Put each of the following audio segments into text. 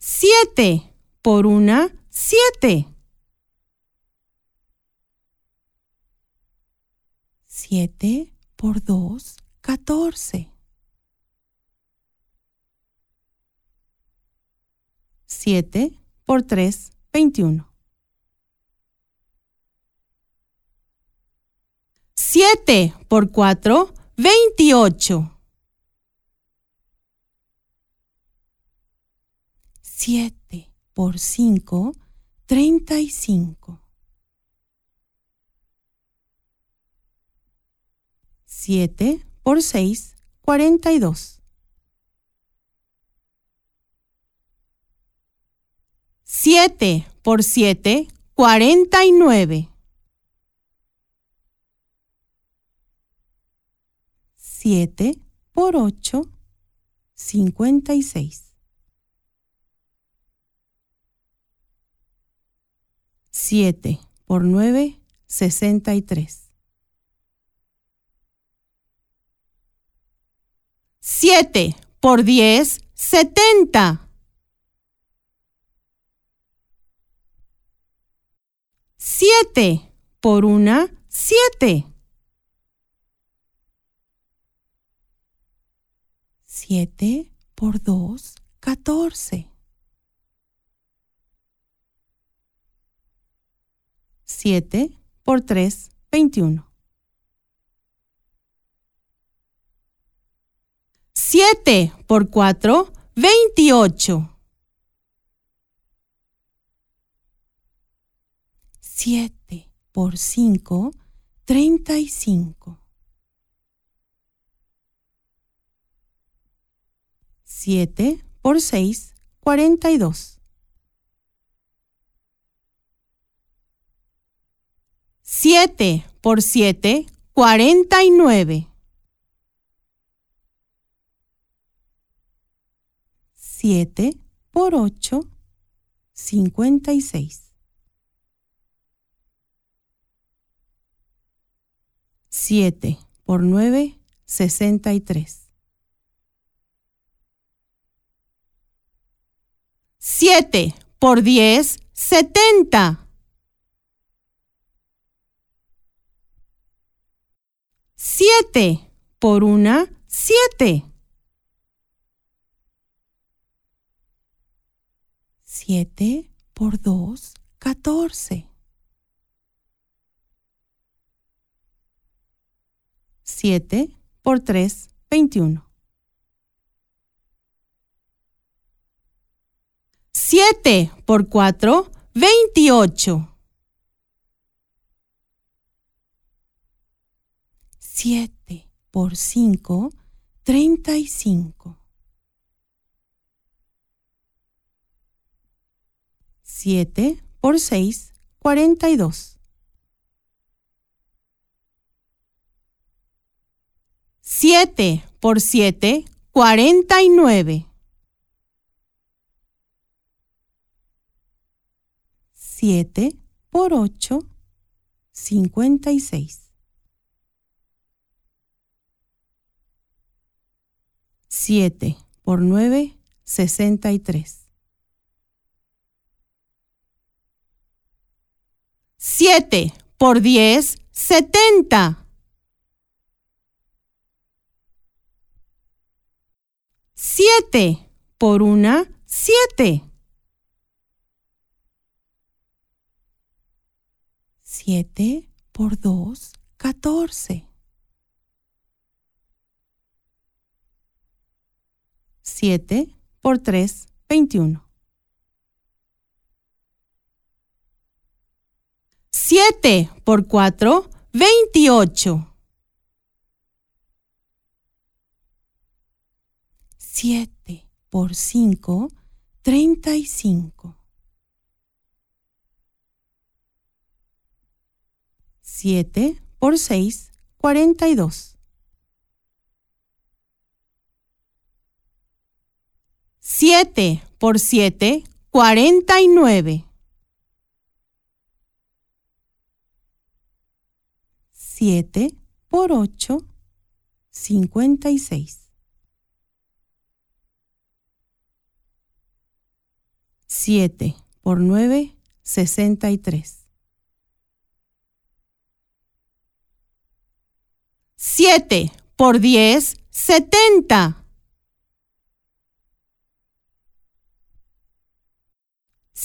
siete. Por una, siete. Siete por dos, catorce. Siete por tres, veintiuno. Siete por cuatro, veintiocho. Siete por cinco, treinta y cinco. Siete por seis, cuarenta y dos. Siete por siete, cuarenta y nueve. Siete por ocho, cincuenta y seis. Siete por nueve, sesenta y tres. Siete por diez, setenta. Siete por una, siete. Siete por dos, catorce. Siete por tres, veintiuno. Siete por cuatro, veintiocho. Siete por cinco, treinta y cinco. Siete por seis, cuarenta y dos. Siete por siete, cuarenta y nueve. Siete por ocho, cincuenta y seis. Siete por nueve, sesenta y tres. Siete por diez, setenta. Siete por una, siete. Siete por dos, catorce. Siete por tres, veintiuno. Siete por cuatro, veintiocho. Siete por cinco, treinta y cinco. Siete por seis, cuarenta y dos. Siete por siete, cuarenta y nueve. Siete por ocho, cincuenta y seis. Siete por nueve, sesenta y tres. Siete por diez, setenta. Siete por una, siete. Siete por dos, catorce. Siete por tres, veintiuno. Siete por cuatro, veintiocho. Siete por cinco, treinta y cinco. Siete por seis, cuarenta y dos. Siete por siete, cuarenta y nueve. Siete por ocho, cincuenta y seis. 7 por 9, 63. 7 por 10, 70.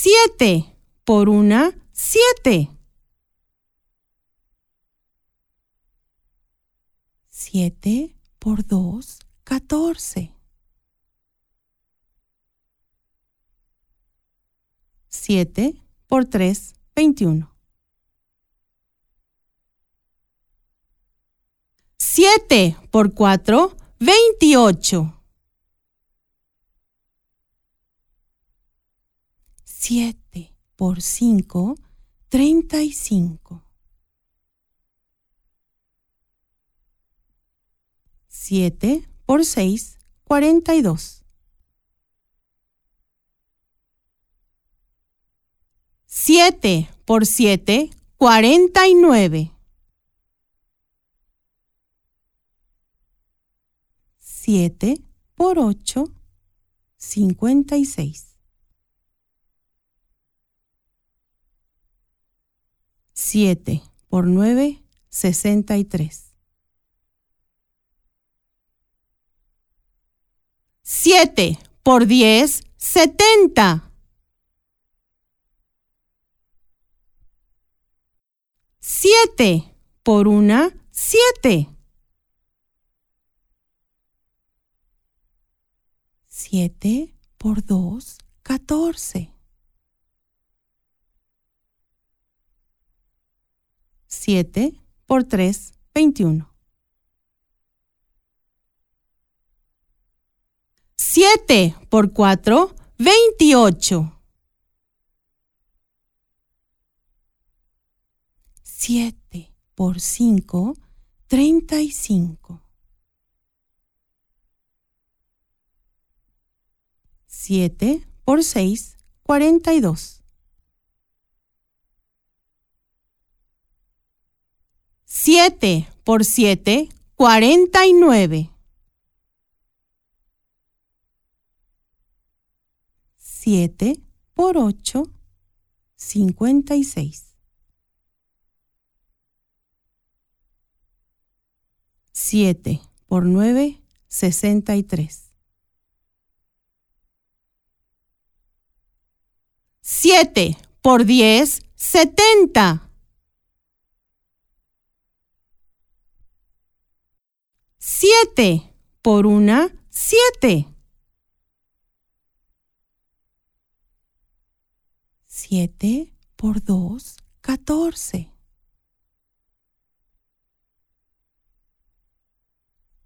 7 por una, 7. 7 por 2, 14. 7 por 3, 21. 7 por 4, 28. 7 por 5, 35. 7 por 6, 42. 7 por 7, 49. 7 por 8, 56. 7 por 9, 63. 7 por 10, 70. 7 por una, 7. 7 por 2, 14. 7 por 3, 21. 7 por 4, 28. 7 por 5, 35. 7 por 6, 42. 7 por 7, 49. 7 por 8, 56. 7 por 9, 63. 7 por 10, 70. 7 por una, 7. 7 por 2, 14.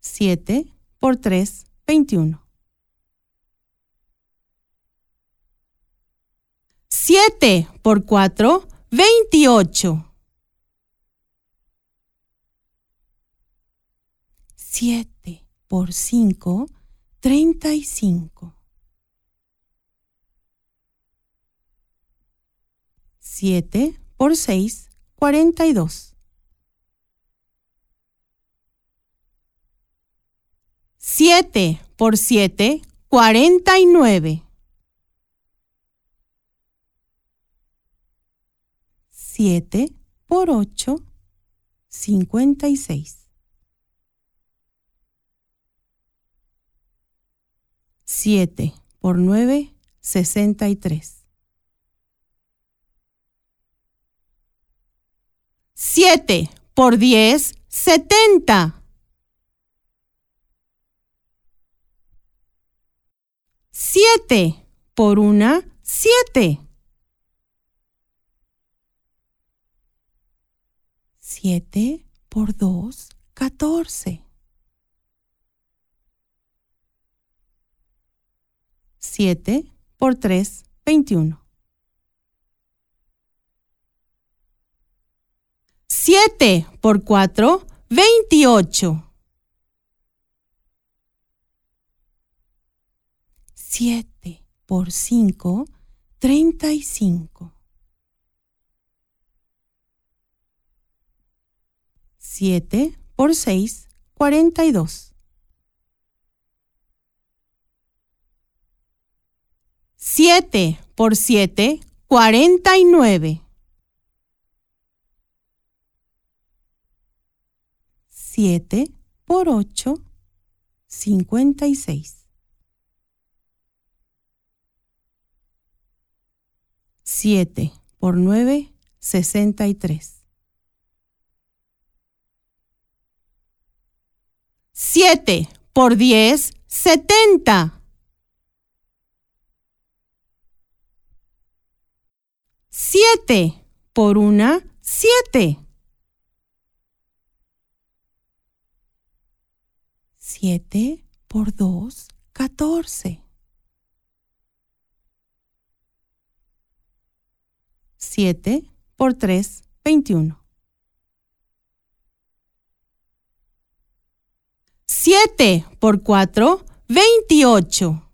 7 por 3, 21. 7 por 4, 28. 7 por 5, 35. 7 por 6, 42. 7 por 7, 49. 7 por 8, 56. 7 por 9, 63. 7 por 10, 70. 7 por una, 7. 7 por 2, 14. 7 por 3, 21. 7 por 4, 28. 7 por 5, 35. 7 por 6, 42. 7 por 7, 49. 7 por 8, 56. 7 por 9, 63. 7 por 10, 70. 7 por una, 7. 7 por 2, 14. 7 por 3, 21. 7 por 4, 28.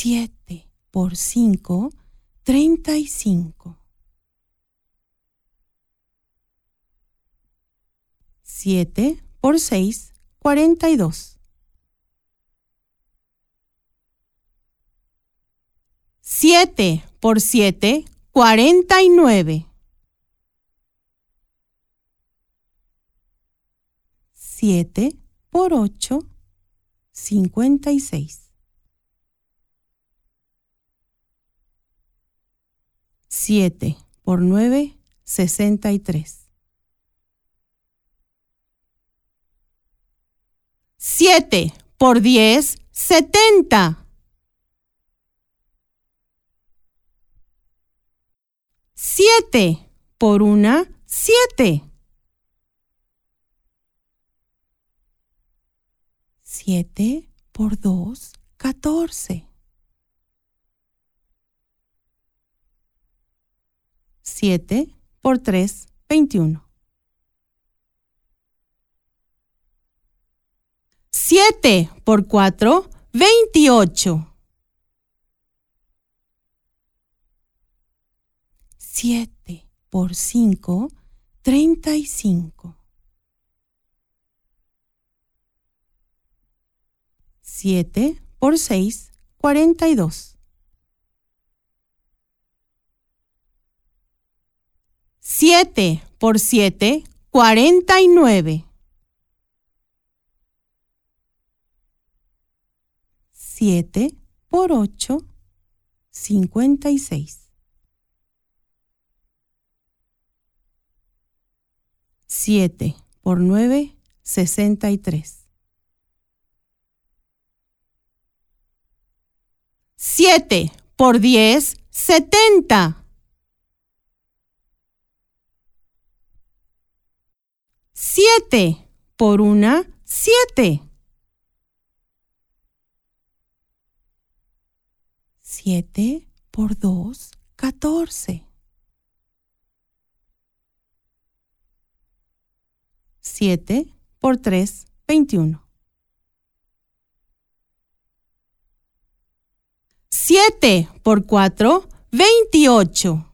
7 por 5, 35. 7 por 6, 42. 7 por 7, 49. 7 por 8, 56. 7 por 9, 63. 7 por 10, 70. 7 por una, 7. 7 por 2, 14. 7 por 3, 21. 7 por 4, 28. 7 por 5, 35. 7 por 6, 42. 7 por 7, 49. 7 por 8, 56. 7 por 9, 63. 7 por 10, 70. 7 por una, 7. 7 por 2, 14. 7 por 3, 21. 7 por 4, 28.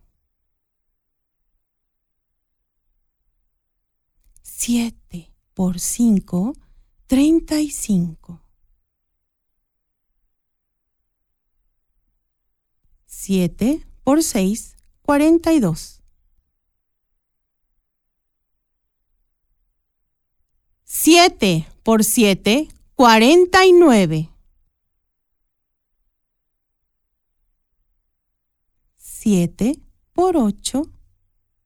7 por 5, 35. 7 por 6, 42. 7 por 7, 49. 7 por 8,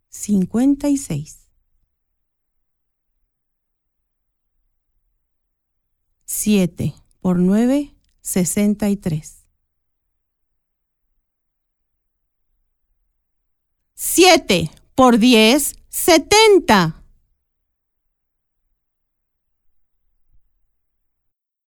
56. 7 por 9, 63. 7 por 10, 70.